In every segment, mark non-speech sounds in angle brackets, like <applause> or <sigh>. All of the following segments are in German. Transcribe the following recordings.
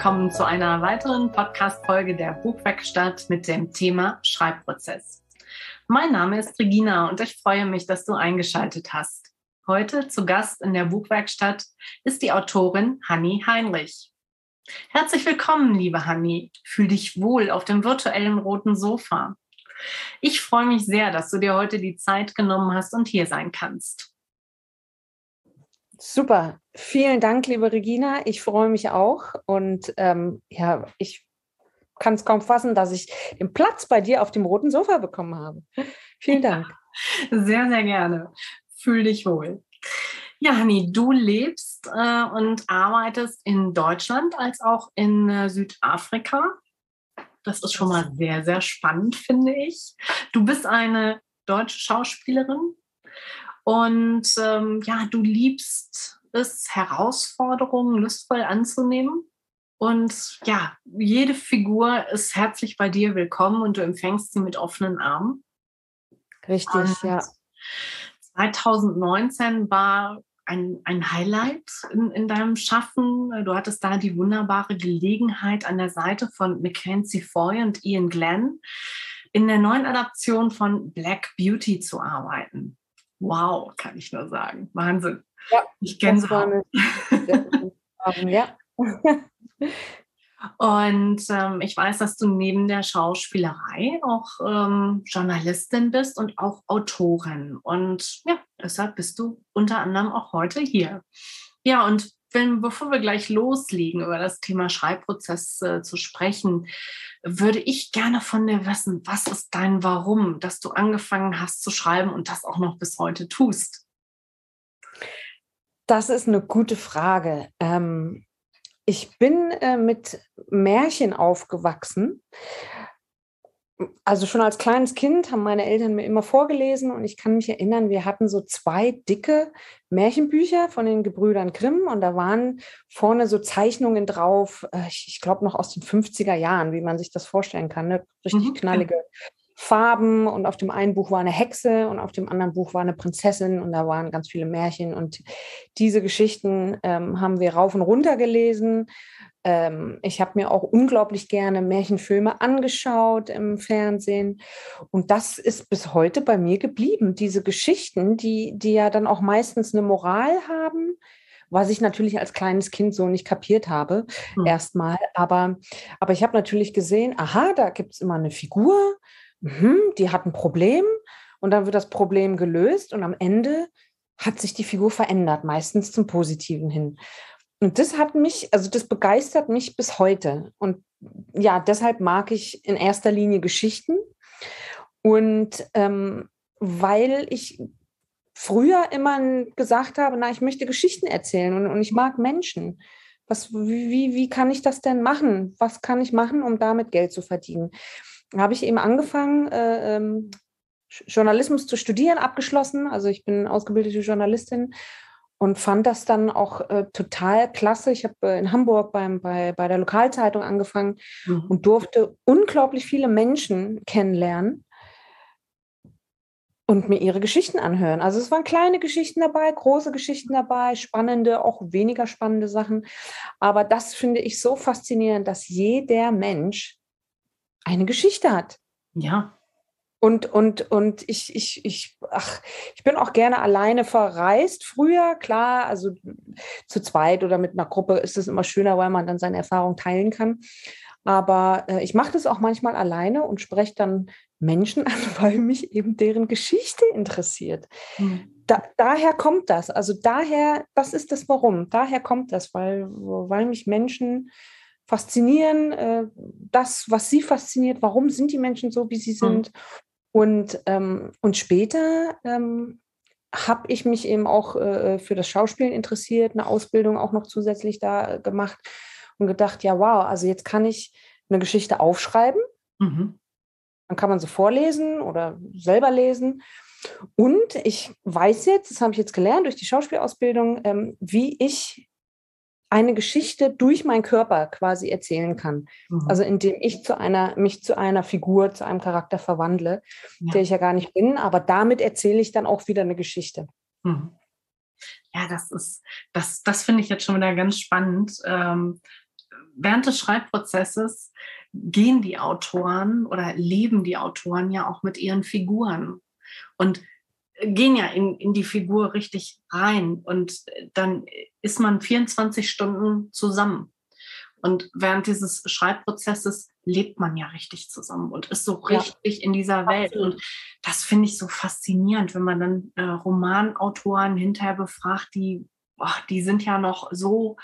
Willkommen zu einer weiteren Podcast-Folge der Buchwerkstatt mit dem Thema Schreibprozess. Mein Name ist Regina und ich freue mich, dass du eingeschaltet hast. Heute zu Gast in der Buchwerkstatt ist die Autorin Hanni Heinrich. Herzlich willkommen, liebe Hanni. Fühl dich wohl auf dem virtuellen roten Sofa. Ich freue mich sehr, dass du dir heute die Zeit genommen hast und hier sein kannst. Super. Vielen Dank, liebe Regina. Ich freue mich auch. Und ähm, ja, ich kann es kaum fassen, dass ich den Platz bei dir auf dem roten Sofa bekommen habe. Vielen Dank. <laughs> Sehr, sehr gerne. Fühl dich wohl. Ja, Hanni, du lebst äh, und arbeitest in Deutschland als auch in äh, Südafrika. Das ist schon mal sehr, sehr spannend, finde ich. Du bist eine deutsche Schauspielerin und ähm, ja, du liebst es, Herausforderungen lustvoll anzunehmen. Und ja, jede Figur ist herzlich bei dir willkommen und du empfängst sie mit offenen Armen. Richtig, und ja. 2019 war ein, ein Highlight in, in deinem Schaffen. Du hattest da die wunderbare Gelegenheit an der Seite von Mackenzie Foy und Ian Glenn in der neuen Adaption von Black Beauty zu arbeiten. Wow, kann ich nur sagen. Wahnsinn. Ja, ich kenne ja. <laughs> Und ähm, ich weiß, dass du neben der Schauspielerei auch ähm, Journalistin bist und auch Autorin. Und ja, deshalb bist du unter anderem auch heute hier. Ja, und wenn, bevor wir gleich loslegen, über das Thema Schreibprozess äh, zu sprechen, würde ich gerne von dir wissen, was ist dein Warum, dass du angefangen hast zu schreiben und das auch noch bis heute tust? Das ist eine gute Frage. Ähm, ich bin äh, mit Märchen aufgewachsen. Also schon als kleines Kind haben meine Eltern mir immer vorgelesen und ich kann mich erinnern, wir hatten so zwei dicke Märchenbücher von den Gebrüdern Grimm und da waren vorne so Zeichnungen drauf, äh, ich, ich glaube noch aus den 50er Jahren, wie man sich das vorstellen kann, ne? richtig mhm. knallige Farben und auf dem einen Buch war eine Hexe und auf dem anderen Buch war eine Prinzessin und da waren ganz viele Märchen und diese Geschichten ähm, haben wir rauf und runter gelesen. Ähm, ich habe mir auch unglaublich gerne Märchenfilme angeschaut im Fernsehen und das ist bis heute bei mir geblieben. Diese Geschichten, die, die ja dann auch meistens eine Moral haben, was ich natürlich als kleines Kind so nicht kapiert habe, hm. erstmal. Aber, aber ich habe natürlich gesehen, aha, da gibt es immer eine Figur, mhm, die hat ein Problem und dann wird das Problem gelöst und am Ende hat sich die Figur verändert, meistens zum Positiven hin. Und das hat mich, also das begeistert mich bis heute. Und ja, deshalb mag ich in erster Linie Geschichten. Und ähm, weil ich früher immer gesagt habe, na, ich möchte Geschichten erzählen und, und ich mag Menschen. Was, wie, wie kann ich das denn machen? Was kann ich machen, um damit Geld zu verdienen? Habe ich eben angefangen, äh, ähm, Journalismus zu studieren, abgeschlossen. Also ich bin ausgebildete Journalistin und fand das dann auch äh, total klasse. Ich habe äh, in Hamburg beim, bei, bei der Lokalzeitung angefangen mhm. und durfte unglaublich viele Menschen kennenlernen und mir ihre Geschichten anhören. Also es waren kleine Geschichten dabei, große Geschichten dabei, spannende, auch weniger spannende Sachen. Aber das finde ich so faszinierend, dass jeder Mensch eine Geschichte hat. Ja. Und, und, und ich, ich, ich, ach, ich bin auch gerne alleine verreist. Früher, klar, also zu zweit oder mit einer Gruppe ist es immer schöner, weil man dann seine Erfahrung teilen kann. Aber äh, ich mache das auch manchmal alleine und spreche dann Menschen <laughs> an, weil mich eben deren Geschichte interessiert. Mhm. Da, daher kommt das. Also daher, das ist das Warum. Daher kommt das, weil, weil mich Menschen faszinieren, äh, das, was sie fasziniert, warum sind die Menschen so, wie sie hm. sind. Mhm. Und, ähm, und später ähm, habe ich mich eben auch äh, für das Schauspielen interessiert, eine Ausbildung auch noch zusätzlich da gemacht und gedacht, ja, wow, also jetzt kann ich eine Geschichte aufschreiben. Mhm. Dann kann man sie vorlesen oder selber lesen. Und ich weiß jetzt, das habe ich jetzt gelernt durch die Schauspielausbildung, ähm, wie ich eine Geschichte durch meinen Körper quasi erzählen kann. Mhm. Also indem ich zu einer, mich zu einer Figur, zu einem Charakter verwandle, ja. der ich ja gar nicht bin, aber damit erzähle ich dann auch wieder eine Geschichte. Mhm. Ja, das ist, das, das finde ich jetzt schon wieder ganz spannend. Ähm, während des Schreibprozesses gehen die Autoren oder leben die Autoren ja auch mit ihren Figuren und gehen ja in, in die Figur richtig rein und dann ist man 24 Stunden zusammen. Und während dieses Schreibprozesses lebt man ja richtig zusammen und ist so richtig ja. in dieser Welt. Absolut. Und das finde ich so faszinierend, wenn man dann äh, Romanautoren hinterher befragt, die, boah, die sind ja noch so,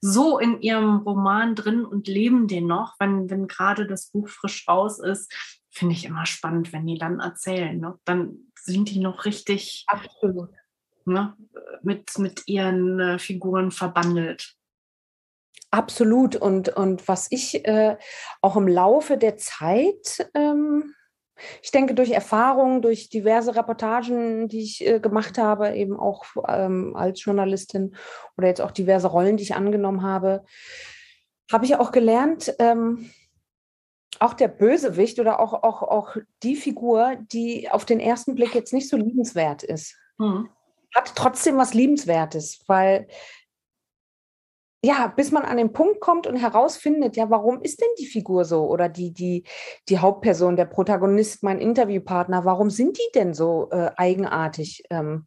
so in ihrem Roman drin und leben den noch, wenn, wenn gerade das Buch frisch raus ist. Finde ich immer spannend, wenn die dann erzählen. Ne? Dann sind die noch richtig Absolut. Ne, mit, mit ihren äh, Figuren verbandelt. Absolut. Und, und was ich äh, auch im Laufe der Zeit, ähm, ich denke, durch Erfahrungen, durch diverse Reportagen, die ich äh, gemacht habe, eben auch ähm, als Journalistin oder jetzt auch diverse Rollen, die ich angenommen habe, habe ich auch gelernt, ähm, auch der Bösewicht oder auch, auch, auch die Figur, die auf den ersten Blick jetzt nicht so liebenswert ist, mhm. hat trotzdem was Liebenswertes, weil ja, bis man an den Punkt kommt und herausfindet, ja, warum ist denn die Figur so oder die, die, die Hauptperson, der Protagonist, mein Interviewpartner, warum sind die denn so äh, eigenartig? Ähm,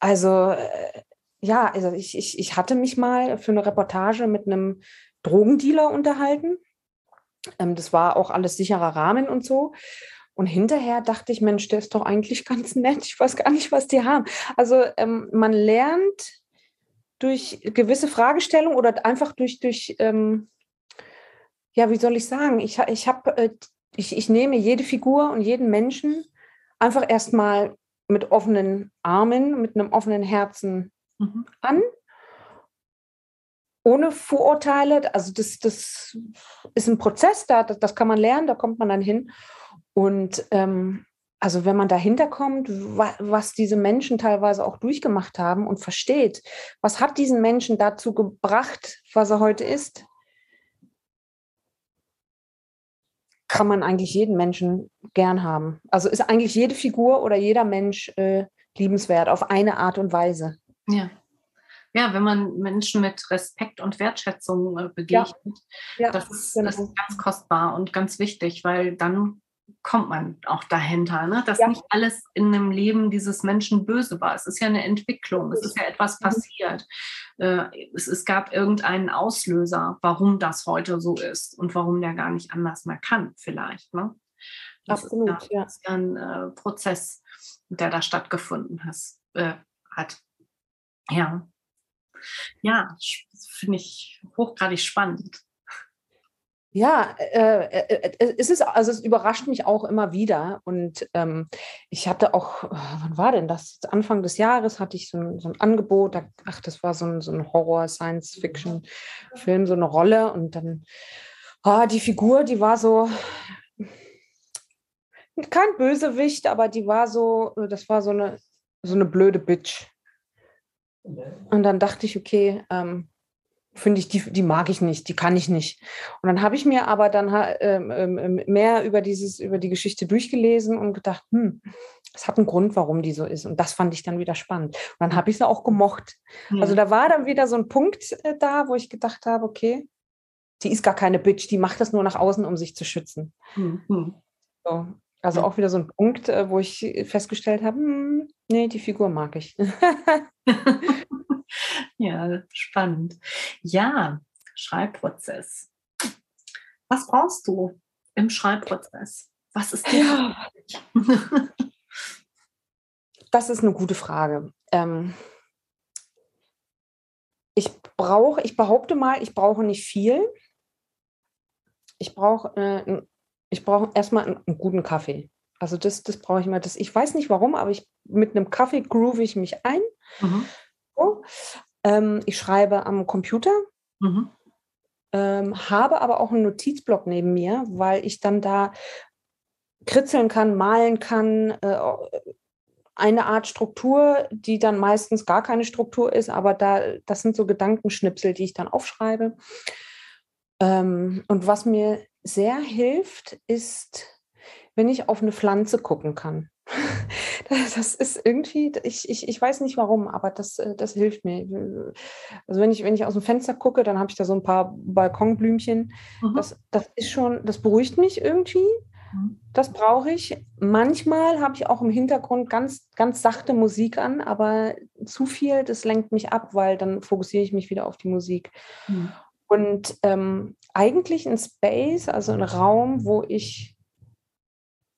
also, äh, ja, also ich, ich, ich hatte mich mal für eine Reportage mit einem Drogendealer unterhalten. Ähm, das war auch alles sicherer Rahmen und so. Und hinterher dachte ich, Mensch, der ist doch eigentlich <laughs> ganz nett. Ich weiß gar nicht, was die haben. Also ähm, man lernt durch gewisse Fragestellungen oder einfach durch, durch ähm, ja, wie soll ich sagen, ich, ich habe, äh, ich, ich nehme jede Figur und jeden Menschen einfach erstmal mit offenen Armen, mit einem offenen Herzen mhm. an, ohne Vorurteile. Also das, das ist ein Prozess, da, das, kann man lernen, da kommt man dann hin. Und ähm, also wenn man dahinter kommt, was diese Menschen teilweise auch durchgemacht haben und versteht, was hat diesen Menschen dazu gebracht, was er heute ist, kann man eigentlich jeden Menschen gern haben. Also ist eigentlich jede Figur oder jeder Mensch äh, liebenswert auf eine Art und Weise. Ja. Ja, wenn man Menschen mit Respekt und Wertschätzung äh, begegnet, ja. Ja, das, ist, genau. das ist ganz kostbar und ganz wichtig, weil dann kommt man auch dahinter, ne? dass ja. nicht alles in einem Leben dieses Menschen böse war. Es ist ja eine Entwicklung, es ist ja etwas mhm. passiert. Äh, es, es gab irgendeinen Auslöser, warum das heute so ist und warum der gar nicht anders mehr kann, vielleicht. Ne? Das Absolut, ist ja, ja. Ist ja ein äh, Prozess, der da stattgefunden has, äh, hat. Ja. Ja, finde ich hochgradig spannend. Ja, äh, äh, äh, es ist, also es überrascht mich auch immer wieder. Und ähm, ich hatte auch, äh, wann war denn das? Anfang des Jahres hatte ich so ein, so ein Angebot, da, ach, das war so ein, so ein Horror-Science-Fiction-Film, so eine Rolle. Und dann, ah, die Figur, die war so, kein Bösewicht, aber die war so, das war so eine, so eine blöde Bitch. Und dann dachte ich, okay, ähm, finde ich, die, die mag ich nicht, die kann ich nicht. Und dann habe ich mir aber dann ähm, ähm, mehr über dieses, über die Geschichte durchgelesen und gedacht, hm, es hat einen Grund, warum die so ist. Und das fand ich dann wieder spannend. Und dann habe ich sie auch gemocht. Ja. Also da war dann wieder so ein Punkt äh, da, wo ich gedacht habe, okay, die ist gar keine Bitch, die macht das nur nach außen, um sich zu schützen. Mhm. So. Also auch wieder so ein Punkt, äh, wo ich festgestellt habe, hm, nee, die Figur mag ich. <laughs> <laughs> ja, spannend. Ja, Schreibprozess. Was brauchst du im Schreibprozess? Was ist dir? Ja. <laughs> das ist eine gute Frage. Ähm, ich brauche, ich behaupte mal, ich brauche nicht viel. Ich brauche äh, ich brauche erstmal einen, einen, guten Kaffee. Also das, das brauche ich mal. Das, ich weiß nicht warum, aber ich, mit einem Kaffee groove ich mich ein. Mhm. So. Ähm, ich schreibe am Computer, mhm. ähm, habe aber auch einen Notizblock neben mir, weil ich dann da kritzeln kann, malen kann. Äh, eine Art Struktur, die dann meistens gar keine Struktur ist, aber da, das sind so Gedankenschnipsel, die ich dann aufschreibe. Ähm, und was mir sehr hilft, ist, wenn ich auf eine Pflanze gucken kann. <laughs> Das ist irgendwie, ich, ich, ich weiß nicht warum, aber das, äh, das hilft mir. Also wenn ich, wenn ich aus dem Fenster gucke, dann habe ich da so ein paar Balkonblümchen. Mhm. Das, das ist schon, das beruhigt mich irgendwie. Mhm. Das brauche ich. Manchmal habe ich auch im Hintergrund ganz, ganz sachte Musik an, aber zu viel, das lenkt mich ab, weil dann fokussiere ich mich wieder auf die Musik. Mhm. Und ähm, eigentlich ein Space, also ein Raum, wo ich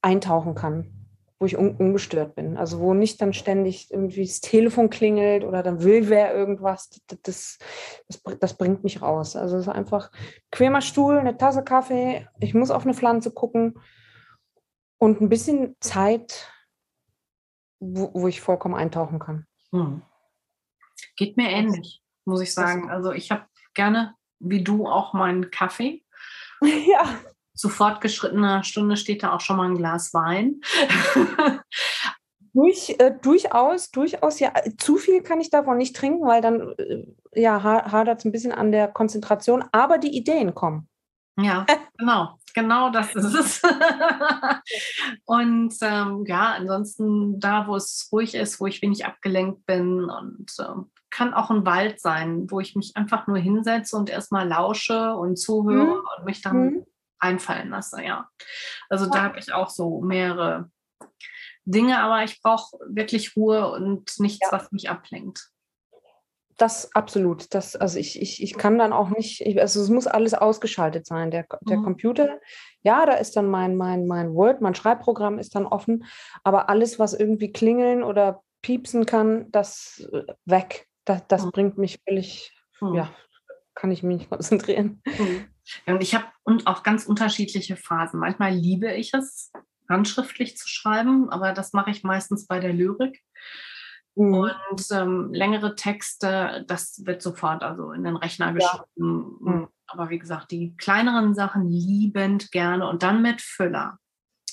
eintauchen kann wo ich un ungestört bin. Also wo nicht dann ständig irgendwie das Telefon klingelt oder dann will wer irgendwas. Das, das, das bringt mich raus. Also es ist einfach bequemer Stuhl, eine Tasse Kaffee, ich muss auf eine Pflanze gucken und ein bisschen Zeit, wo, wo ich vollkommen eintauchen kann. Hm. Geht mir ähnlich, muss ich sagen. Also ich habe gerne, wie du, auch meinen Kaffee. <laughs> Ja zu fortgeschrittener Stunde steht da auch schon mal ein Glas Wein. <laughs> Durch, äh, durchaus, durchaus, ja. Zu viel kann ich davon nicht trinken, weil dann äh, ja, hadert es ein bisschen an der Konzentration, aber die Ideen kommen. Ja, <laughs> genau, genau das ist es. und ähm, ja, ansonsten da, wo es ruhig ist, wo ich wenig abgelenkt bin und äh, kann auch ein Wald sein, wo ich mich einfach nur hinsetze und erstmal lausche und zuhöre mhm. und mich dann mhm einfallen lasse, ja. Also da habe ich auch so mehrere Dinge, aber ich brauche wirklich Ruhe und nichts, ja. was mich ablenkt. Das absolut. Das, also ich, ich, ich kann dann auch nicht, ich, also es muss alles ausgeschaltet sein. Der, der mhm. Computer, ja, da ist dann mein, mein, mein Word, mein Schreibprogramm ist dann offen, aber alles, was irgendwie klingeln oder piepsen kann, das äh, weg. Das, das mhm. bringt mich völlig, mhm. ja, kann ich mich nicht <laughs> konzentrieren. Mhm. Ja, und ich habe und auch ganz unterschiedliche Phasen. Manchmal liebe ich es, handschriftlich zu schreiben, aber das mache ich meistens bei der Lyrik. Mhm. Und ähm, längere Texte, das wird sofort also in den Rechner geschrieben. Ja. Mhm. Aber wie gesagt, die kleineren Sachen liebend gerne und dann mit Füller.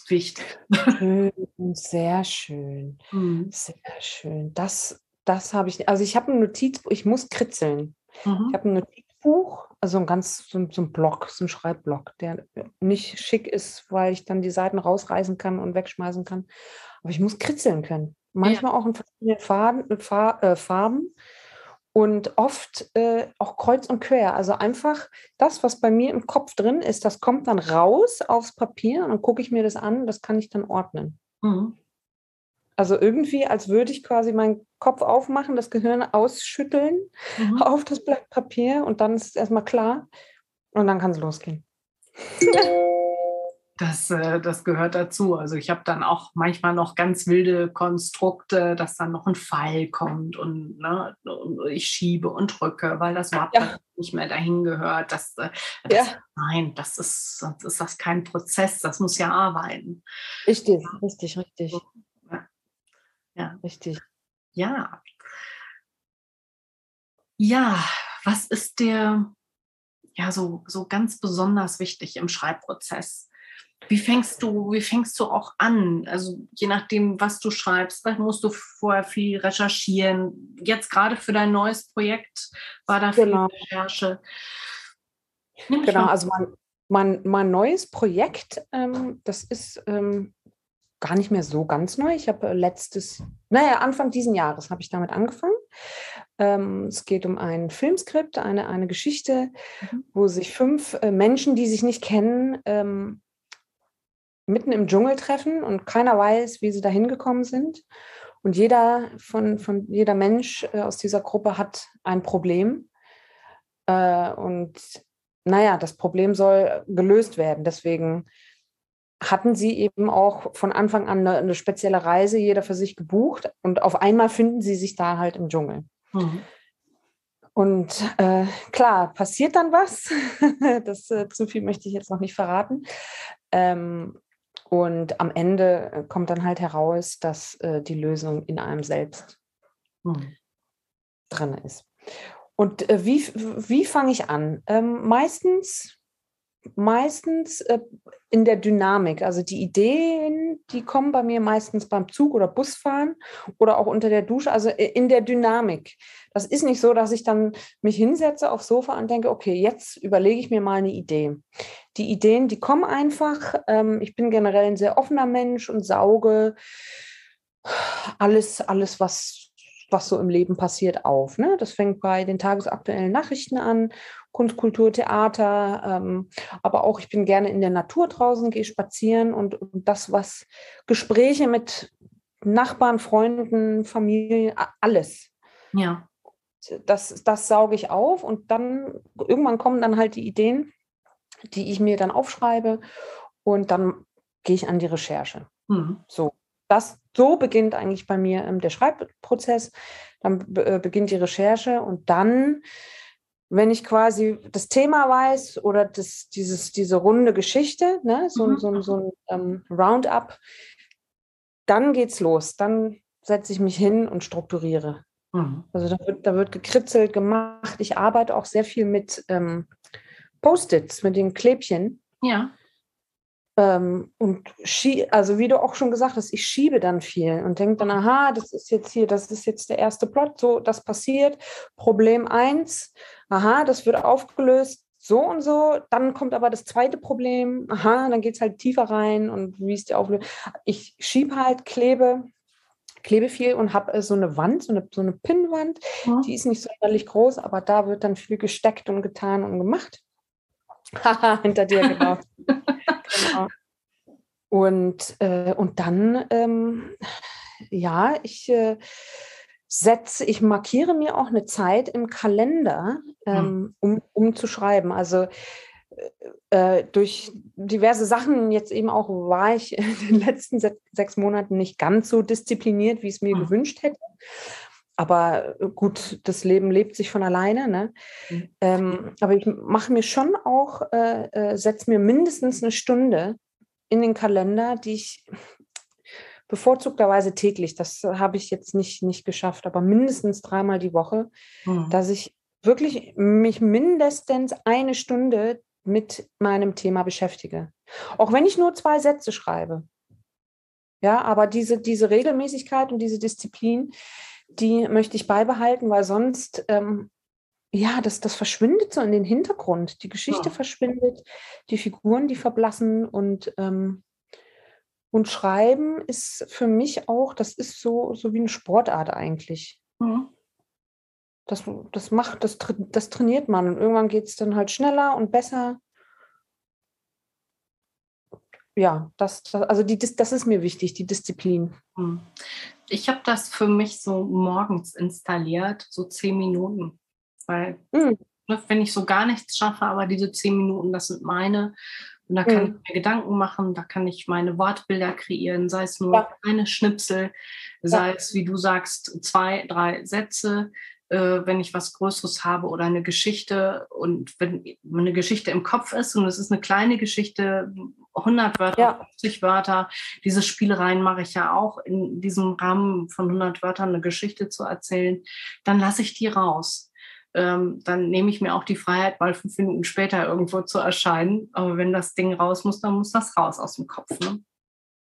Wichtig. Schön, sehr schön. Mhm. <laughs> Sehr schön. Das, das habe ich. Also ich habe ein Notizbuch, ich muss kritzeln. Mhm. Ich habe ein Notizbuch also ein ganz so, so ein Block, so ein Schreibblock, der nicht schick ist, weil ich dann die Seiten rausreißen kann und wegschmeißen kann. Aber ich muss kritzeln können. Manchmal ja. auch in verschiedenen Farben, äh, Farben und oft äh, auch kreuz und quer. Also einfach das, was bei mir im Kopf drin ist, das kommt dann raus aufs Papier und dann gucke ich mir das an, das kann ich dann ordnen. Mhm. Also irgendwie, als würde ich quasi meinen Kopf aufmachen, das Gehirn ausschütteln mhm. auf das Blatt Papier und dann ist es erstmal klar und dann kann es losgehen. Das, äh, das gehört dazu. Also ich habe dann auch manchmal noch ganz wilde Konstrukte, dass dann noch ein Pfeil kommt und, ne, und ich schiebe und drücke, weil das Wort ja. nicht mehr dahin gehört. Das, äh, das, ja. Nein, das ist, sonst ist das kein Prozess, das muss ja arbeiten. Richtig, richtig, richtig. Ja, richtig. Ja. Ja, was ist dir ja so, so ganz besonders wichtig im Schreibprozess? Wie fängst du, wie fängst du auch an? Also je nachdem, was du schreibst, vielleicht musst du vorher viel recherchieren. Jetzt gerade für dein neues Projekt war da genau. viel Recherche. genau, also mein, mein, mein neues Projekt, ähm, das ist ähm, gar nicht mehr so ganz neu. Ich habe äh, letztes, naja, Anfang diesen Jahres habe ich damit angefangen. Ähm, es geht um ein Filmskript, eine, eine Geschichte, mhm. wo sich fünf äh, Menschen, die sich nicht kennen, ähm, mitten im Dschungel treffen und keiner weiß, wie sie da hingekommen sind. Und jeder von, von jeder Mensch äh, aus dieser Gruppe hat ein Problem. Äh, und naja, das Problem soll gelöst werden. Deswegen hatten sie eben auch von Anfang an eine, eine, spezielle Reise, jeder für sich gebucht und auf einmal finden sie sich da halt im Dschungel. Mhm. Und äh, klar, passiert dann was. <laughs> das äh, zu viel möchte ich jetzt noch nicht verraten. Ähm, und am Ende kommt dann halt heraus, dass äh, die Lösung in einem selbst mhm. drin ist. Und äh, wie, wie fange ich an? Ähm, meistens meistens äh, in der Dynamik. Also die Ideen, die kommen bei mir meistens beim Zug oder Busfahren oder auch unter der Dusche, also äh, in der Dynamik. Das ist nicht so, dass ich dann mich hinsetze aufs Sofa und denke, okay, jetzt überlege ich mir mal eine Idee. Die Ideen, die kommen einfach. Ähm, ich bin generell ein sehr offener Mensch und sauge alles, alles, was, was so im Leben passiert, auf. Ne? Das fängt bei den tagesaktuellen Nachrichten an, Kunst, Kultur, Theater, ähm, aber auch ich bin gerne in der Natur draußen, gehe spazieren und, und das, was Gespräche mit Nachbarn, Freunden, Familie, alles. Ja. Das, das sauge ich auf und dann irgendwann kommen dann halt die Ideen, die ich mir dann aufschreibe und dann gehe ich an die Recherche. Mhm. So, das so beginnt eigentlich bei mir ähm, der Schreibprozess. Dann äh, beginnt die Recherche und dann, wenn ich quasi das Thema weiß oder das, dieses, diese runde Geschichte, ne, so, mhm. so, so ein ähm, Roundup, dann geht's los. Dann setze ich mich hin und strukturiere. Mhm. Also da wird, da wird gekritzelt, gemacht. Ich arbeite auch sehr viel mit ähm, Post-its, mit den Klebchen. Ja. Ähm, und also wie du auch schon gesagt hast, ich schiebe dann viel und denke dann, aha, das ist jetzt hier, das ist jetzt der erste Plot, so, das passiert. Problem eins, aha, das wird aufgelöst, so und so. Dann kommt aber das zweite Problem, aha, dann geht es halt tiefer rein und wie ist die Auflösung. Ich schiebe halt, klebe, klebe viel und habe äh, so eine Wand, so eine, so eine Pinnwand, ja. die ist nicht sonderlich groß, aber da wird dann viel gesteckt und getan und gemacht. <laughs> Haha, hinter dir, genau. <laughs> genau. Und, äh, und dann, ähm, ja, ich äh, setze, ich markiere mir auch eine Zeit im Kalender, hm. ähm, um, um zu schreiben. Also äh, durch diverse Sachen, jetzt eben auch war ich <laughs> in den letzten sechs Monaten nicht ganz so diszipliniert, wie ich es mir mhm. gewünscht hätte. Aber gut, das Leben lebt sich von alleine. Ne? Mhm. Ähm, aber ich mache mir schon auch, äh, äh, setze mir mindestens eine Stunde in den Kalender, die ich bevorzugterweise täglich, das habe ich jetzt nicht, nicht geschafft, aber mindestens dreimal die Woche, mhm. dass ich wirklich mich mindestens eine Stunde mit meinem Thema beschäftige. Auch wenn ich nur zwei Sätze schreibe. Ja, aber diese, diese Regelmäßigkeit und diese Disziplin, die möchte ich beibehalten, weil sonst, ähm, ja, das, das verschwindet so in den Hintergrund. Die Geschichte ja. verschwindet, die Figuren, die verblassen und, ähm, und Schreiben ist für mich auch, das ist so, so wie eine Sportart eigentlich. Mhm. Das, das macht, das, das trainiert man und irgendwann geht es dann halt schneller und besser. Ja, das, das also die, das, das ist mir wichtig, die Disziplin. Hm. Ich habe das für mich so morgens installiert, so zehn Minuten. Weil, mhm. wenn ich so gar nichts schaffe, aber diese zehn Minuten, das sind meine. Und da kann mhm. ich mir Gedanken machen, da kann ich meine Wortbilder kreieren, sei es nur ja. eine Schnipsel, sei ja. es, wie du sagst, zwei, drei Sätze, äh, wenn ich was Größeres habe oder eine Geschichte und wenn eine Geschichte im Kopf ist und es ist eine kleine Geschichte, 100 Wörter, ja. 50 Wörter, diese Spielereien mache ich ja auch in diesem Rahmen von 100 Wörtern eine Geschichte zu erzählen, dann lasse ich die raus. Ähm, dann nehme ich mir auch die Freiheit, mal fünf Minuten später irgendwo zu erscheinen. Aber wenn das Ding raus muss, dann muss das raus aus dem Kopf. Ne?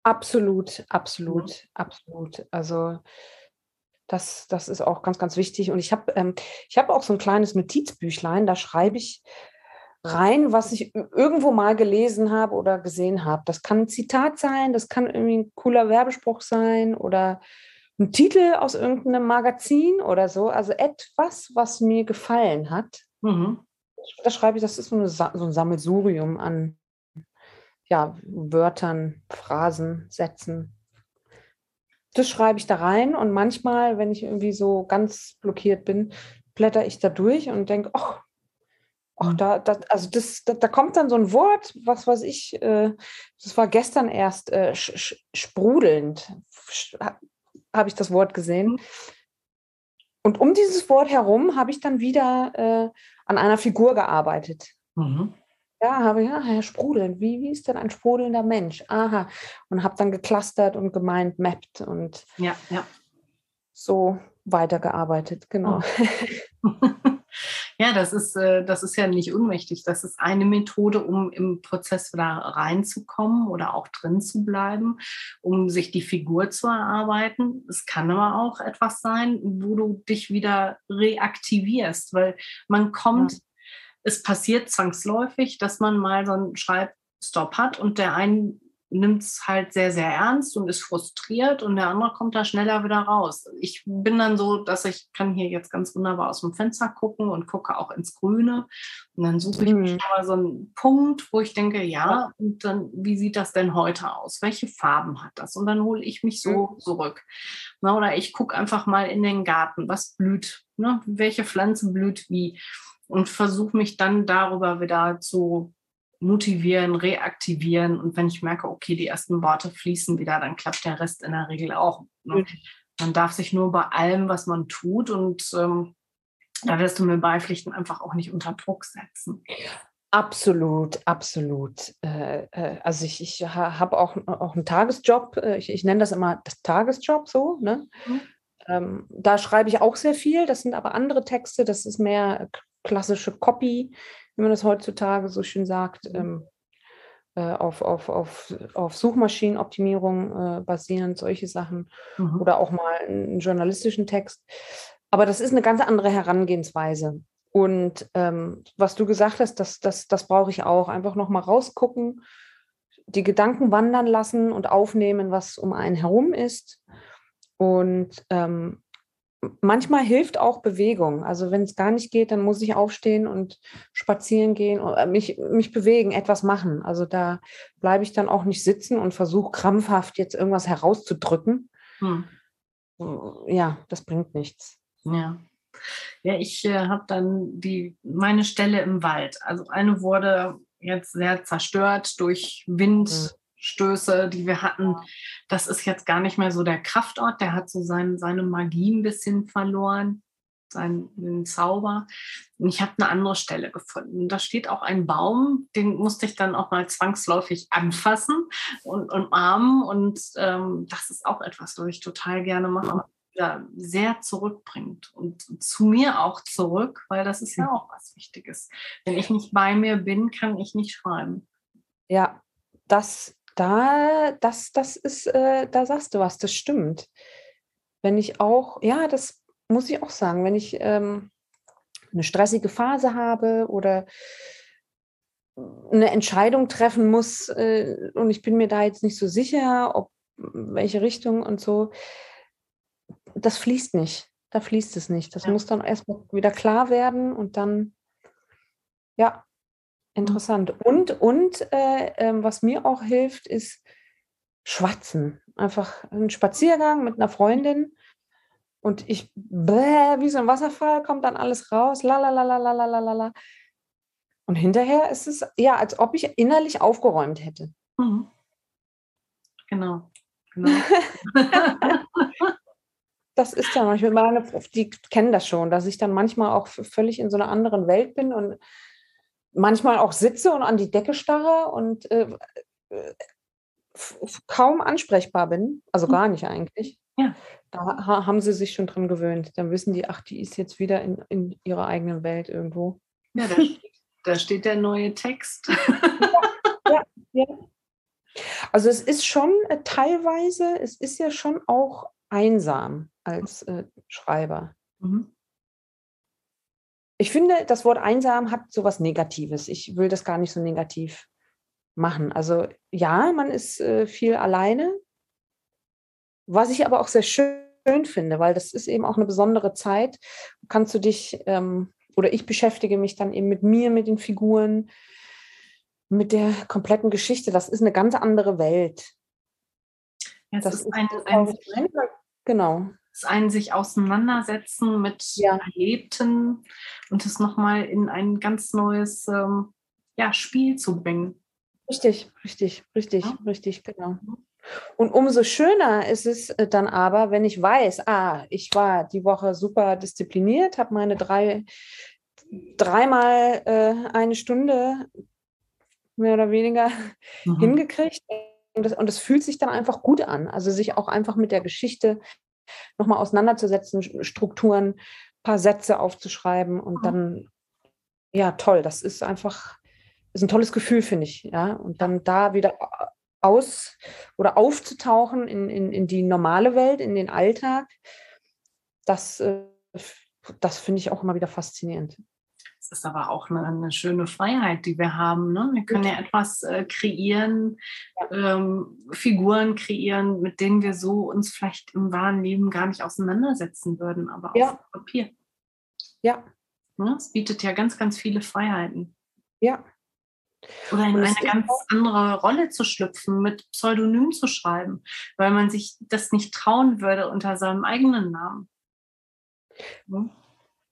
Absolut, absolut, ja. absolut. Also das, das ist auch ganz, ganz wichtig. Und ich habe ähm, hab auch so ein kleines Notizbüchlein, da schreibe ich rein, was ich irgendwo mal gelesen habe oder gesehen habe. Das kann ein Zitat sein, das kann irgendwie ein cooler Werbespruch sein oder ein Titel aus irgendeinem Magazin oder so. Also etwas, was mir gefallen hat. Mhm. Da schreibe ich, das ist so, eine, so ein Sammelsurium an ja, Wörtern, Phrasen, Sätzen das schreibe ich da rein und manchmal, wenn ich irgendwie so ganz blockiert bin, blätter ich da durch und denke, ach, ach mhm. da, da, also das, da, da, kommt dann so ein Wort, was weiß ich, äh, das war gestern erst äh, sprudelnd, habe ich das Wort gesehen. Und um dieses Wort herum habe ich dann wieder äh, an einer Figur gearbeitet. Mhm. Ja, habe ich, ja, Herr Sprudeln, wie, wie ist denn ein sprudelnder Mensch? Aha. Und habe dann geklustert und gemeint, mappt und ja, ja. so weitergearbeitet, genau. <laughs> <laughs> Ja, das ist, äh, das ist ja nicht unmächtig. Das ist eine Methode, um im Prozess wieder reinzukommen oder auch drin zu bleiben, um sich die Figur zu erarbeiten. Es kann aber auch etwas sein, wo du dich wieder reaktivierst, weil man kommt ja es passiert zwangsläufig, dass man mal so einen Schreibstopp hat und der einen nimmt es halt sehr, sehr ernst und ist frustriert und der andere kommt da schneller wieder raus. Ich bin dann so, dass ich kann hier jetzt ganz wunderbar aus dem Fenster gucken und gucke auch ins Grüne und dann suche ich mhm. mir mal so einen Punkt, wo ich denke, ja, und dann, wie sieht das denn heute aus? Welche Farben hat das? Und dann hole ich mich so mhm. zurück. Na, oder ich gucke einfach mal in den Garten, was blüht, ne? welche Pflanze blüht wie und versuche mich dann darüber wieder zu motivieren, reaktivieren. Und wenn ich merke, okay, die ersten Worte fließen wieder, dann klappt der Rest in der Regel auch. Ne? Man darf sich nur bei allem, was man tut, und ähm, da wirst du mir beipflichten, einfach auch nicht unter Druck setzen. Absolut, absolut. Äh, äh, also ich, ich habe auch, auch einen Tagesjob. Äh, ich, ich nenne das immer das Tagesjob so. Ne? Mhm. Ähm, da schreibe ich auch sehr viel. Das sind aber andere Texte. Das ist mehr klassische Copy wie man das heutzutage so schön sagt, mhm. ähm, äh, auf, auf, auf, auf Suchmaschinenoptimierung äh, basierend, solche Sachen. Mhm. Oder auch mal einen journalistischen Text. Aber das ist eine ganz andere Herangehensweise. Und ähm, was du gesagt hast, das, das, das brauche ich auch. Einfach nochmal rausgucken, die Gedanken wandern lassen und aufnehmen, was um einen herum ist. Und ähm, manchmal hilft auch Bewegung. Also wenn es gar nicht geht, dann muss ich aufstehen und spazieren gehen und äh, mich, mich bewegen, etwas machen. Also da bleibe ich dann auch nicht sitzen und versuche krampfhaft jetzt irgendwas herauszudrücken. Hm. Ja, das bringt nichts. Ja. Ja, ich äh, habe dann die, meine Stelle im Wald. Also eine wurde jetzt sehr zerstört durch Wind, hm. Stöße, die wir hatten, das ist jetzt gar nicht mehr so der Kraftort. Der hat so sein, seine Magie ein bisschen verloren, seinen Zauber. Und ich habe eine andere Stelle gefunden. Da steht auch ein Baum, den musste ich dann auch mal zwangsläufig anfassen und, und umarmen. Und ähm, das ist auch etwas, was ich total gerne mache sehr zurückbringt und zu mir auch zurück, weil das ist ja auch was Wichtiges. Wenn ich nicht bei mir bin, kann ich nicht schreiben. Ja, das da, das, das ist, äh, da sagst du was, das stimmt. Wenn ich auch, ja, das muss ich auch sagen, wenn ich ähm, eine stressige Phase habe oder eine Entscheidung treffen muss äh, und ich bin mir da jetzt nicht so sicher, ob welche Richtung und so, das fließt nicht. Da fließt es nicht. Das ja. muss dann erstmal wieder klar werden und dann, ja, Mhm. Interessant. Und, und äh, äh, was mir auch hilft, ist schwatzen. Einfach ein Spaziergang mit einer Freundin. Und ich, bläh, wie so ein Wasserfall, kommt dann alles raus. La la la la la la la. Und hinterher ist es ja, als ob ich innerlich aufgeräumt hätte. Mhm. Genau. genau. <laughs> das ist ja manchmal, meine, die kennen das schon, dass ich dann manchmal auch völlig in so einer anderen Welt bin und manchmal auch sitze und an die Decke starre und äh, äh kaum ansprechbar bin, also hm. gar nicht eigentlich. Ja. Da ha haben sie sich schon dran gewöhnt. Dann wissen die, ach, die ist jetzt wieder in, in ihrer eigenen Welt irgendwo. Ja, da, <laughs> da steht der neue Text. ja, ja, Also es ist schon äh, teilweise, es ist ja schon auch einsam als äh, Schreiber. Mhm ich finde, das Wort einsam hat so was Negatives. Ich will das gar nicht so negativ machen. Also ja, man ist äh, viel alleine, was ich aber auch sehr schön finde, weil das ist eben auch eine besondere Zeit. Kannst du dich, ähm, oder ich beschäftige mich dann eben mit mir, mit den Figuren, mit der kompletten Geschichte. Das ist eine ganz andere Welt. Ja, das ist, ist ein, ein, genau ein sich auseinandersetzen mit ja. Erlebten und es nochmal in ein ganz neues ähm, ja, Spiel zu bringen. Richtig, richtig, richtig, ja. richtig, genau. Und umso schöner ist es äh, dann aber, wenn ich weiß, ah, ich war die Woche super diszipliniert, habe meine drei, dreimal äh, eine Stunde mehr oder weniger mhm. hingekriegt. Und es, und es fühlt sich dann einfach gut an. Also sich auch einfach mit der Geschichte nochmal auseinanderzusetzen, Strukturen, ein paar Sätze aufzuschreiben und mhm. dann, ja, toll, das ist einfach, ist ein tolles Gefühl, finde ich, ja, und dann da wieder aus oder aufzutauchen in, in, in die normale Welt, in den Alltag, das, äh, das finde ich auch immer wieder faszinierend. Es ist aber auch eine, eine, schöne Freiheit, die wir haben. Ne? Wir können ja etwas äh, kreieren, ähm, Figuren kreieren, mit denen wir so uns vielleicht im wahren Leben gar nicht auseinandersetzen würden, aber ja. auf Papier. Ja. Ne? Es bietet ja ganz, ganz viele Freiheiten. Ja. Oder in eine ganz andere Rolle zu schlüpfen, mit Pseudonym zu schreiben, weil man sich das nicht trauen würde unter seinem eigenen Namen. Hm?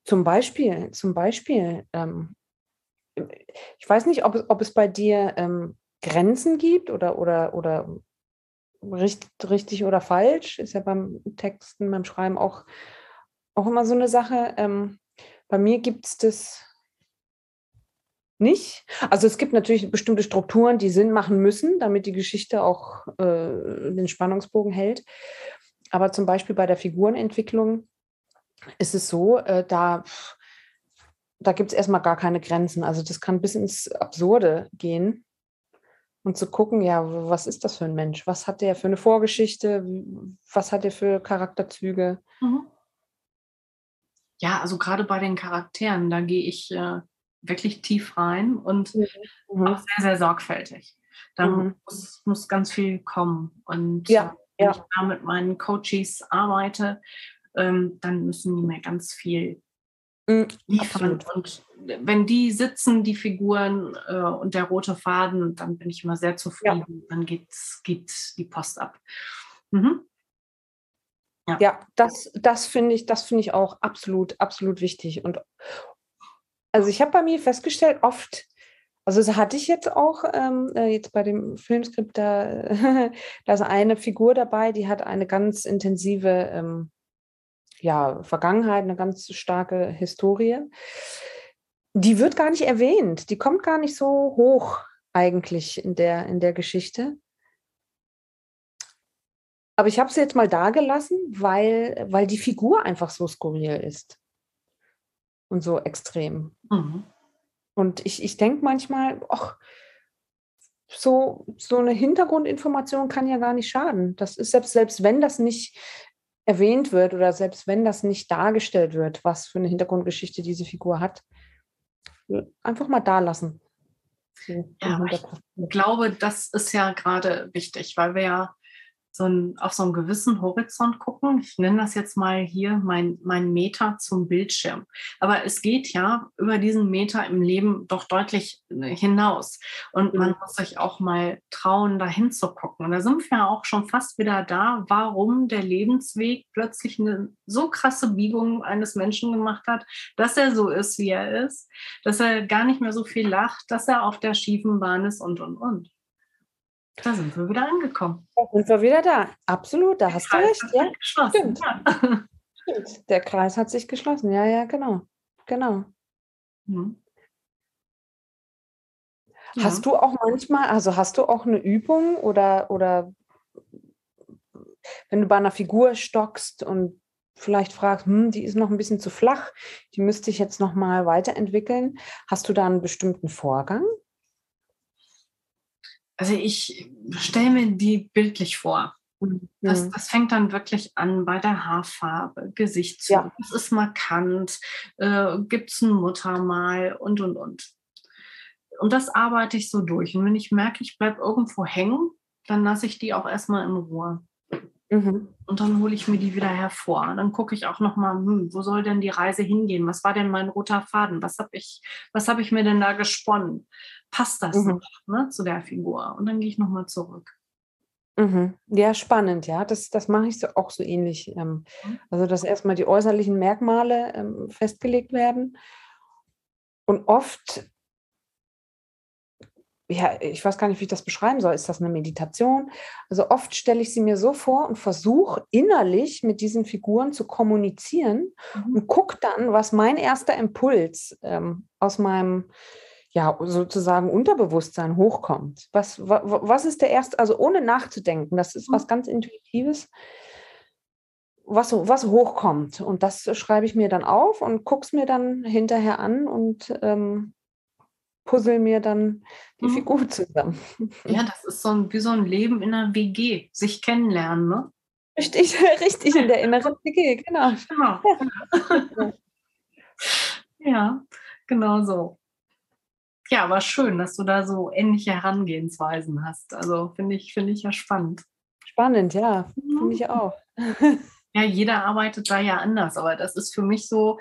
Zum Beispiel, zum Beispiel, ähm, ich weiß nicht, ob es, ob es bei dir ähm, Grenzen gibt oder, oder, oder richtig, richtig oder falsch, ist ja beim Texten, beim Schreiben auch, auch immer so eine Sache. Ähm, bei mir gibt es das nicht. Also es gibt natürlich bestimmte Strukturen, die Sinn machen müssen, damit die Geschichte auch äh, den Spannungsbogen hält. Aber zum Beispiel bei der Figurenentwicklung ist es so, äh, da, da gibt es erstmal gar keine Grenzen. Also das kann bis ins Absurde gehen. Und zu gucken, ja, was ist das für ein Mensch? Was hat der für eine Vorgeschichte? Was hat der für Charakterzüge? Mhm. Ja, also gerade bei den Charakteren, da gehe ich äh, wirklich tief rein und mhm. auch sehr, sehr sorgfältig. Da mhm. muss, muss, ganz viel kommen. Und ja, wenn ja. ich da mit meinen Coaches arbeite, ähm, dann müssen die mir ganz viel mhm, liefern. Absolut. Und wenn die sitzen, die Figuren äh, und der rote Faden, dann bin ich immer sehr zufrieden. Ja. Dann geht's, geht die Post ab. Mhm. Ja. ja, das, das finde ich, das finde ich auch absolut, absolut wichtig. Und also ich habe bei mir festgestellt, oft, also das hatte ich jetzt auch ähm, äh, jetzt bei dem Filmskript, da, <laughs> da ist eine Figur dabei, die hat eine ganz intensive ähm, ja, Vergangenheit, eine ganz starke Historie. Die wird gar nicht erwähnt, die kommt gar nicht so hoch eigentlich in der, in der Geschichte. Aber ich habe sie jetzt mal da gelassen, weil, weil die Figur einfach so skurril ist und so extrem. Mhm. Und ich, ich denke manchmal, ach, so, so eine Hintergrundinformation kann ja gar nicht schaden. Das ist selbst, selbst wenn das nicht erwähnt wird oder selbst wenn das nicht dargestellt wird, was für eine Hintergrundgeschichte diese Figur hat, einfach mal da lassen. Ja, ich glaube, das ist ja gerade wichtig, weil wir ja so ein, auf so einen gewissen Horizont gucken. Ich nenne das jetzt mal hier mein, mein Meter zum Bildschirm. Aber es geht ja über diesen Meter im Leben doch deutlich äh, hinaus. Und man mhm. muss sich auch mal trauen, dahin zu gucken. Und da sind wir auch schon fast wieder da, warum der Lebensweg plötzlich eine so krasse Biegung eines Menschen gemacht hat, dass er so ist, wie er ist, dass er gar nicht mehr so viel lacht, dass er auf der schiefen Bahn ist und, und, und. Da sind wir wieder angekommen. Da sind wir wieder da. Absolut, da der hast Kreis du recht. Ja, stimmt. Ja. stimmt. Der Kreis hat sich geschlossen. Ja, ja, genau. Genau. Mhm. Hast du auch manchmal, also hast du auch eine Übung oder, oder wenn du bei einer Figur stockst und vielleicht fragst, hm, die ist noch ein bisschen zu flach, die müsste ich jetzt noch mal weiterentwickeln, hast du da einen bestimmten Vorgang? Also ich stelle mir die bildlich vor. Das, mhm. das, fängt dann wirklich an bei der Haarfarbe, Gesichtszug. Ja. Das ist markant. Äh, Gibt es ein Muttermal und, und, und. Und das arbeite ich so durch. Und wenn ich merke, ich bleibe irgendwo hängen, dann lasse ich die auch erstmal in Ruhe. Mhm. Und dann hole ich mir die wieder hervor. Dann gucke ich auch nochmal, hm, wo soll denn die Reise hingehen? Was war denn mein roter Faden? Was habe ich, hab ich mir denn da gesponnen? Passt das mhm. noch ne, zu der Figur? Und dann gehe ich nochmal zurück. Mhm. Ja, spannend, ja. Das, das mache ich so, auch so ähnlich. Ähm, mhm. also, dass erstmal die äußerlichen Merkmale ähm, festgelegt werden. Und oft ja, ich weiß gar nicht, wie ich das beschreiben soll. Ist das eine Meditation? Also oft stelle ich sie mir so vor und versuche innerlich mit diesen Figuren zu kommunizieren mhm. und gucke dann, was mein erster Impuls ähm, aus meinem ja, sozusagen Unterbewusstsein hochkommt. Was, was, was ist der erste, also ohne nachzudenken, das ist mhm. was ganz Intuitives, was, was hochkommt. Und das schreibe ich mir dann auf und gucke es mir dann hinterher an und ähm, puzzle mir dann die mhm. Figur zusammen. Ja, das ist so ein, wie so ein Leben in einer WG, sich kennenlernen, ne? Richtig, <laughs> richtig, in der inneren WG, genau. <laughs> Genau. <laughs> Ja genau so. Ja, aber schön, dass du da so ähnliche Herangehensweisen hast. Also finde ich, finde ich ja spannend. Spannend, ja, finde ich auch. <laughs> Ja, jeder arbeitet da ja anders, aber das ist für mich so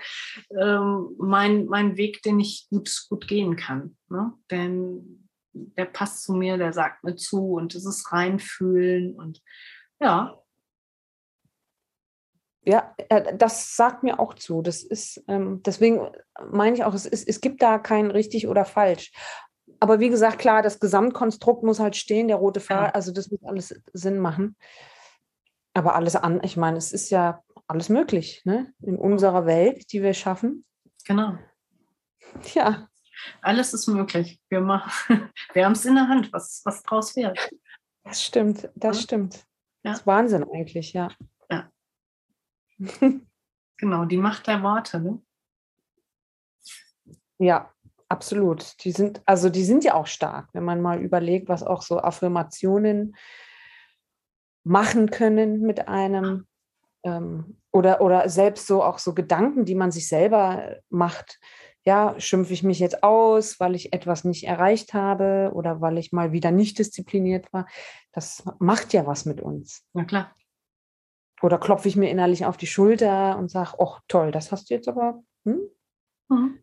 ähm, mein, mein Weg, den ich gut, gut gehen kann. Ne? Denn der passt zu mir, der sagt mir zu und es ist reinfühlen und ja. Ja, äh, das sagt mir auch zu. Das ist, ähm, deswegen meine ich auch, es, ist, es gibt da kein richtig oder falsch. Aber wie gesagt, klar, das Gesamtkonstrukt muss halt stehen, der rote Faden, ja. also das muss alles Sinn machen. Aber alles an, ich meine, es ist ja alles möglich, ne? In unserer Welt, die wir schaffen. Genau. Ja. Alles ist möglich. Wir, <laughs> wir haben es in der Hand, was, was draus wird. Das stimmt, das ja. stimmt. Ja. Das ist Wahnsinn eigentlich, ja. Genau, die Macht der Worte, ne? Ja, absolut. Die sind, also die sind ja auch stark, wenn man mal überlegt, was auch so Affirmationen machen können mit einem ähm, oder, oder selbst so auch so Gedanken, die man sich selber macht. Ja, schimpfe ich mich jetzt aus, weil ich etwas nicht erreicht habe oder weil ich mal wieder nicht diszipliniert war. Das macht ja was mit uns. Na klar. Oder klopfe ich mir innerlich auf die Schulter und sage, ach toll, das hast du jetzt aber. Hm? Mhm.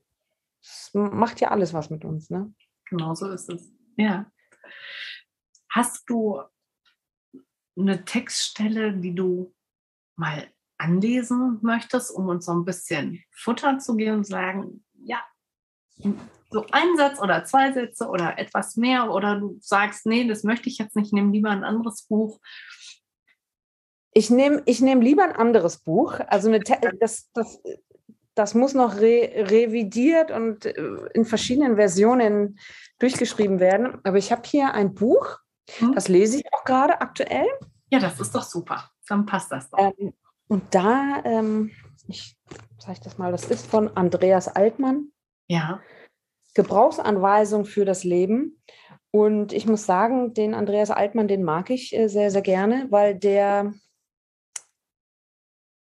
Das macht ja alles was mit uns, ne? Genau so ist es. Ja. Hast du eine Textstelle, die du mal anlesen möchtest, um uns so ein bisschen Futter zu geben und sagen, ja, so ein Satz oder zwei Sätze oder etwas mehr oder du sagst, nee, das möchte ich jetzt nicht, nehme lieber ein anderes Buch. Ich nehme ich nehm lieber ein anderes Buch. Also eine das, das, das muss noch re revidiert und äh, in verschiedenen Versionen durchgeschrieben werden. Aber ich habe hier ein Buch, hm? Das lese ich auch gerade aktuell. Ja, das ist doch super. Dann passt das doch. Ähm, und da, ähm, ich zeige das mal, das ist von Andreas Altmann. Ja. Gebrauchsanweisung für das Leben. Und ich muss sagen, den Andreas Altmann, den mag ich äh, sehr, sehr gerne, weil der,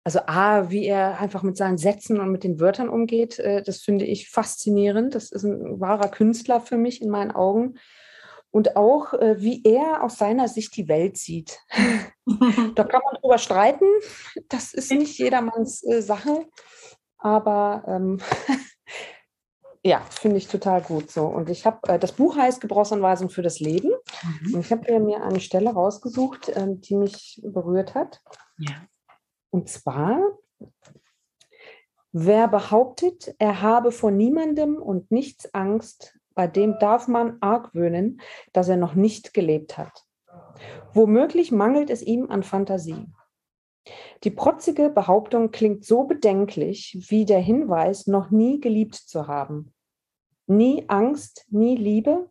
also A, wie er einfach mit seinen Sätzen und mit den Wörtern umgeht, äh, das finde ich faszinierend. Das ist ein wahrer Künstler für mich in meinen Augen und auch, äh, wie er aus seiner Sicht die Welt sieht. <laughs> da kann man drüber streiten. Das ist nicht jedermanns äh, Sache. Aber ähm, <laughs> ja, finde ich total gut so. Und ich habe, äh, das Buch heißt Gebrauchsanweisung für das Leben. Mhm. Und ich habe mir eine Stelle rausgesucht, äh, die mich berührt hat. Ja. Und zwar, wer behauptet, er habe vor niemandem und nichts Angst, bei dem darf man argwöhnen, dass er noch nicht gelebt hat. Womöglich mangelt es ihm an Fantasie. Die protzige Behauptung klingt so bedenklich wie der Hinweis, noch nie geliebt zu haben. Nie Angst, nie Liebe.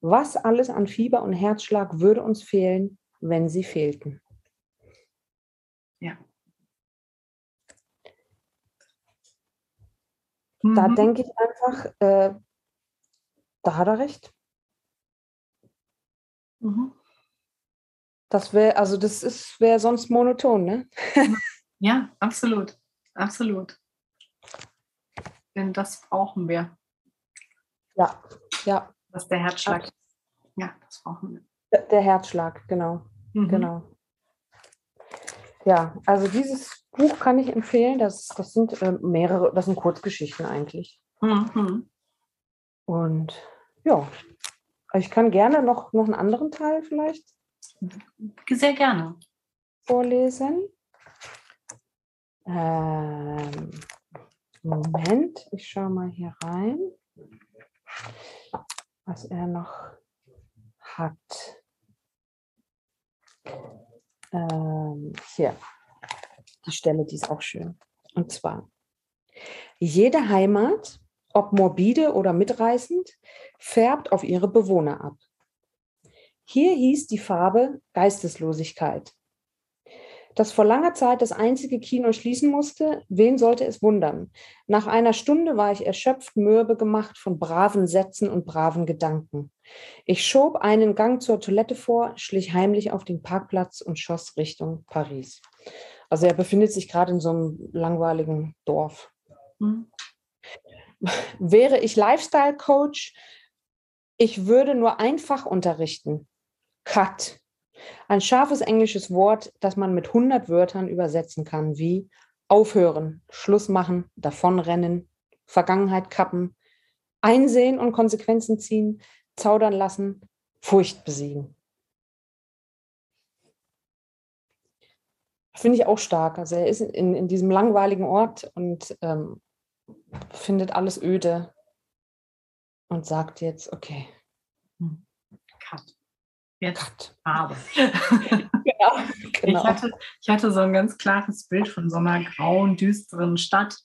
Was alles an Fieber und Herzschlag würde uns fehlen, wenn sie fehlten? Da mhm. denke ich einfach, äh, da hat er recht. Mhm. Das wäre, also das ist, wäre sonst monoton, ne? <laughs> ja, absolut. Absolut. Denn das brauchen wir. Ja, ja. Das ist der Herzschlag. Absolut. Ja, das brauchen wir. Der, der Herzschlag, genau. Mhm. Genau. Ja, also dieses Buch kann ich empfehlen. Das, das sind äh, mehrere, das sind Kurzgeschichten eigentlich. Mhm. Und ja, ich kann gerne noch, noch einen anderen Teil vielleicht. Sehr gerne. Vorlesen. Ähm, Moment, ich schaue mal hier rein, was er noch hat. Ähm, hier, die Stelle, die ist auch schön. Und zwar, jede Heimat ob morbide oder mitreißend, färbt auf ihre Bewohner ab. Hier hieß die Farbe Geisteslosigkeit. Das vor langer Zeit das einzige Kino schließen musste, wen sollte es wundern? Nach einer Stunde war ich erschöpft, mürbe gemacht von braven Sätzen und braven Gedanken. Ich schob einen Gang zur Toilette vor, schlich heimlich auf den Parkplatz und schoss Richtung Paris. Also er befindet sich gerade in so einem langweiligen Dorf. Mhm. wäre ich Lifestyle-Coach, ich würde nur einfach unterrichten. Cut. Ein scharfes englisches Wort, das man mit 100 Wörtern übersetzen kann, wie aufhören, Schluss machen, davonrennen, Vergangenheit kappen, einsehen und Konsequenzen ziehen, zaudern lassen, Furcht besiegen. Finde ich auch stark. Also er ist in, in diesem langweiligen Ort und ähm, findet alles öde und sagt jetzt, okay. Hm. Cut. Jetzt. Farbe. Genau, <laughs> genau. Ich, hatte, ich hatte so ein ganz klares Bild von so einer grauen, düsteren Stadt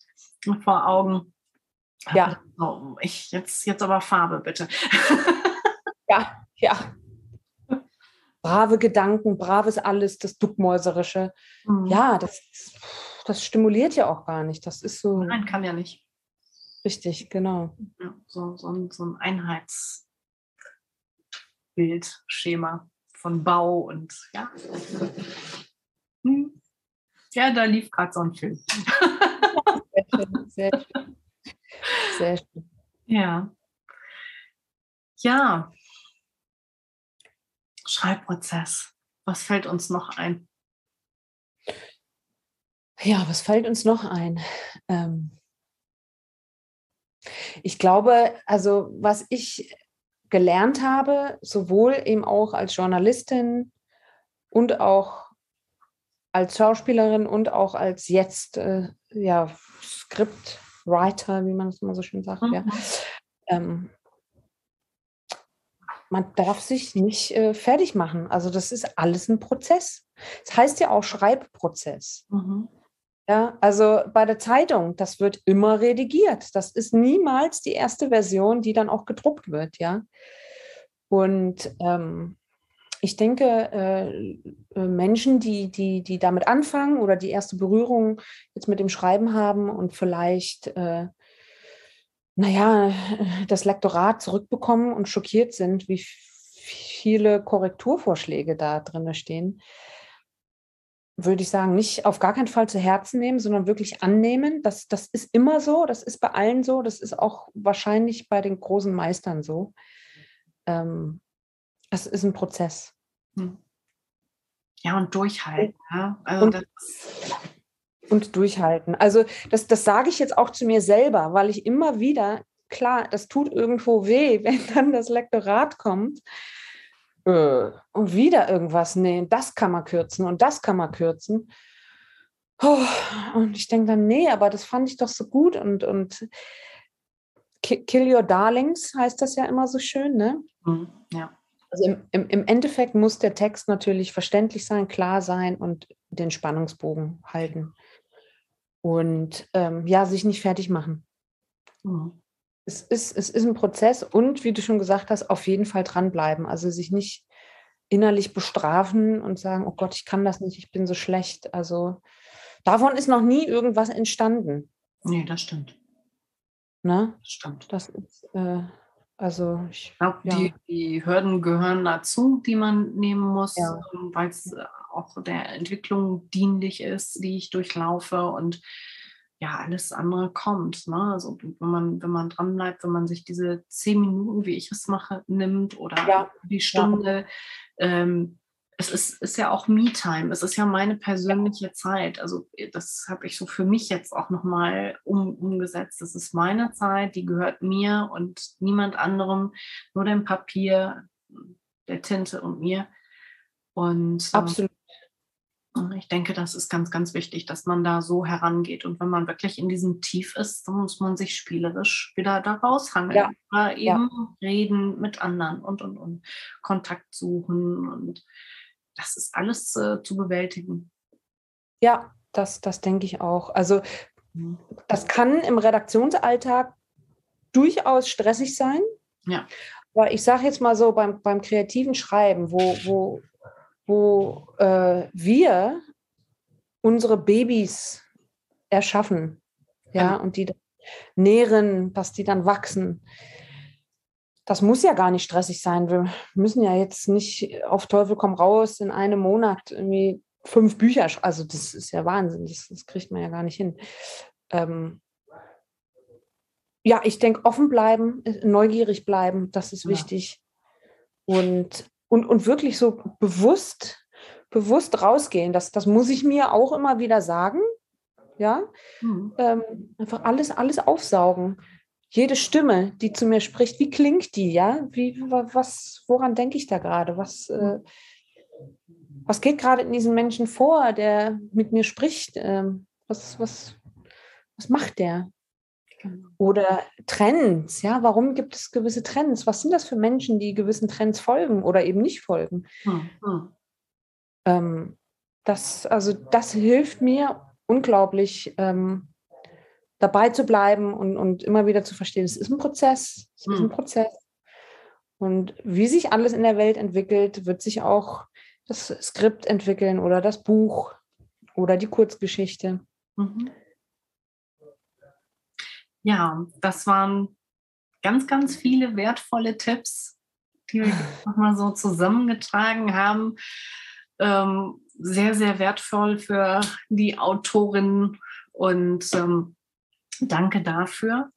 vor Augen. Ja. Oh, ich, jetzt, jetzt aber Farbe, bitte. <laughs> Ja, ja. Brave Gedanken, braves alles, das Duckmäuserische. Mhm. Ja, das, das stimuliert ja auch gar nicht. Das ist so Nein, kann ja nicht. richtig, genau. Ja, so, so, ein, so ein Einheitsbildschema von Bau und ja. Hm. Ja, da lief gerade so ein Film. Sehr schön, sehr schön. Sehr schön. Ja. Ja. Schreibprozess. Was fällt uns noch ein? Ja, was fällt uns noch ein? Ähm ich glaube, also was ich gelernt habe, sowohl eben auch als Journalistin und auch als Schauspielerin und auch als jetzt äh, ja, Scriptwriter, wie man es immer so schön sagt, ja. Mhm. Ähm, man darf sich nicht äh, fertig machen. Also das ist alles ein Prozess. Das heißt ja auch Schreibprozess. Mhm. Ja, also bei der Zeitung, das wird immer redigiert. Das ist niemals die erste Version, die dann auch gedruckt wird, ja. Und ähm, ich denke, äh, äh, Menschen, die, die, die damit anfangen oder die erste Berührung jetzt mit dem Schreiben haben und vielleicht, äh, naja, <laughs> das Lektorat zurückbekommen und schockiert sind, wie viele Korrekturvorschläge da drin stehen, würde ich sagen, nicht auf gar keinen Fall zu Herzen nehmen, sondern wirklich annehmen. Das, das ist immer so, das ist bei allen so, das ist auch wahrscheinlich bei den großen Meistern so. Ähm, es ist ein Prozess. Hm. Ja, und durchhalten. Ja? Also Und- das, Und durchhalten. Also das, das sage ich jetzt auch zu mir selber, weil ich immer wieder, klar, das tut irgendwo weh, <laughs> wenn dann das Lektorat kommt. Äh, und wieder irgendwas, nee, das kann man kürzen und das kann man kürzen. Oh, und ich denke dann, nee, aber das fand ich doch so gut und, und ki- Kill Your Darlings heißt das ja immer so schön, ne? hm, ja. Also im, im, im Endeffekt muss der Text natürlich verständlich sein, klar sein und den Spannungsbogen halten. Und ähm, ja, sich nicht fertig machen. Hm. Es ist, es ist ein Prozess und wie du schon gesagt hast, auf jeden Fall dranbleiben. Also sich nicht innerlich bestrafen und sagen, oh Gott, ich kann das nicht, ich bin so schlecht. Also davon ist noch nie irgendwas entstanden. Nee, das stimmt. Ne? Das stimmt. Das ist, äh, also ich, Ich glaube, Ja. die, die Hürden gehören dazu, die man nehmen muss, Ja. weil es auch der Entwicklung dienlich ist, die ich durchlaufe und ja, alles andere kommt. Ne? Also wenn man, wenn man dranbleibt, wenn man sich diese zehn Minuten, wie ich es mache, nimmt oder Ja. die Stunde, ähm, es ist, ist ja auch Me-Time, es ist ja meine persönliche Zeit. Also das habe ich so für mich jetzt auch nochmal um, umgesetzt. Das ist meine Zeit, die gehört mir und niemand anderem, nur dem Papier, der Tinte und mir. Und ähm, absolut. Ich denke, das ist ganz, ganz wichtig, dass man da so herangeht. Und wenn man wirklich in diesem Tief ist, dann muss man sich spielerisch wieder da raushangeln. Ja. Oder Ja. eben reden mit anderen und, und, und Kontakt suchen. Und das ist alles äh, zu bewältigen. Ja, das, das denke ich auch. Also Mhm. das kann im Redaktionsalltag durchaus stressig sein. Ja. Aber ich sage jetzt mal so, beim, beim kreativen Schreiben, wo, wo, wo äh, wir unsere Babys erschaffen, ja, Genau. und die dann nähren, dass die dann wachsen. Das muss ja gar nicht stressig sein. Wir müssen ja jetzt nicht auf Teufel komm raus in einem Monat irgendwie fünf Bücher. Also das ist ja Wahnsinn. Das, das kriegt man ja gar nicht hin. Ähm, ja, ich denke, offen bleiben, äh, neugierig bleiben, das ist ja. wichtig. Und, und, und wirklich so bewusst, bewusst rausgehen. Das, das muss ich mir auch immer wieder sagen. Ja, mhm. ähm, einfach alles, alles aufsaugen. Jede Stimme, die zu mir spricht, wie klingt die? Ja, wie, was, woran denke ich da gerade? Was, äh, was geht gerade in diesem Menschen vor, der mit mir spricht? Ähm, was, was, was macht der? Genau. Oder Trends, ja, warum gibt es gewisse Trends? Was sind das für Menschen, die gewissen Trends folgen oder eben nicht folgen? Mhm. Ähm, das, also das hilft mir unglaublich, ähm, dabei zu bleiben und, und immer wieder zu verstehen, es ist ein Prozess, es mhm. ist ein hm. Prozess. Und wie sich alles in der Welt entwickelt, wird sich auch das Skript entwickeln oder das Buch oder die Kurzgeschichte. Mhm. Ja, das waren ganz, ganz viele wertvolle Tipps, die wir <laughs> nochmal so zusammengetragen haben. Ähm, sehr, sehr wertvoll für die Autorin und ähm, danke dafür.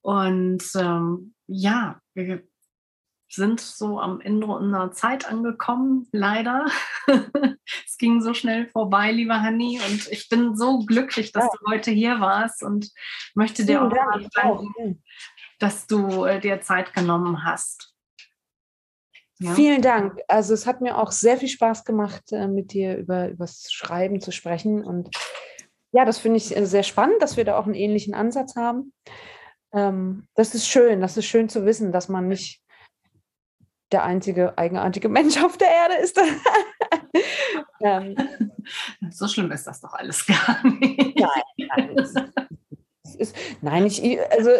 Und ähm, ja, wir sind so am Ende unserer Zeit angekommen, leider. <laughs> es ging so schnell vorbei, lieber Hanni, und ich bin so glücklich, dass ja. du heute hier warst und möchte dir auch Dank, danken, dass du äh, dir Zeit genommen hast. Ja. Vielen Dank. Also es hat mir auch sehr viel Spaß gemacht, äh, mit dir über das Schreiben zu sprechen. Und ja, das finde ich äh, sehr spannend, dass wir da auch einen ähnlichen Ansatz haben. Ähm, das ist schön, das ist schön zu wissen, dass man nicht der einzige eigenartige Mensch auf der Erde ist. <laughs> ähm, so schlimm ist das doch alles gar nicht. Nein, nein, ist, nein ich, also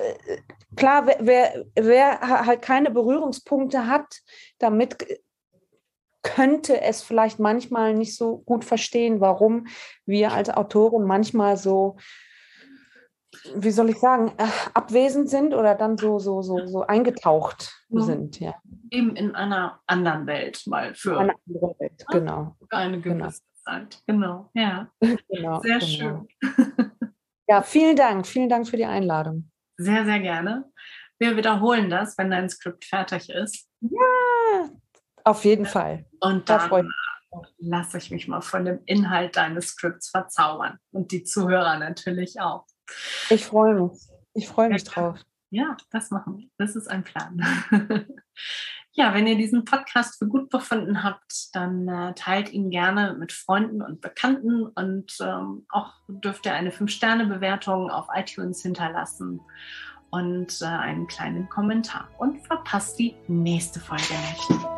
klar, wer, wer, wer halt keine Berührungspunkte hat, damit könnte es vielleicht manchmal nicht so gut verstehen, warum wir als Autoren manchmal so wie soll ich sagen, äh, abwesend sind oder dann so, so, so, so eingetaucht mhm. sind. Ja. Eben in einer anderen Welt mal für eine andere Welt, genau. Eine genau. gewisse genau. Zeit. Genau, ja. <laughs> genau, Sehr genau. schön. <laughs> ja, vielen Dank. Vielen Dank für die Einladung. Sehr, sehr gerne. Wir wiederholen das, wenn dein Skript fertig ist. Ja, auf jeden Fall. Und dann da lasse ich mich mal von dem Inhalt deines Skripts verzaubern und die Zuhörer natürlich auch. Ich freue mich. Ich freue mich drauf. Ja, das machen wir. Das ist ein Plan. <laughs> ja, wenn ihr diesen Podcast für gut befunden habt, dann äh, teilt ihn gerne mit Freunden und Bekannten und ähm, auch dürft ihr eine 5-Sterne-Bewertung auf iTunes hinterlassen und äh, einen kleinen Kommentar. Und verpasst die nächste Folge nicht.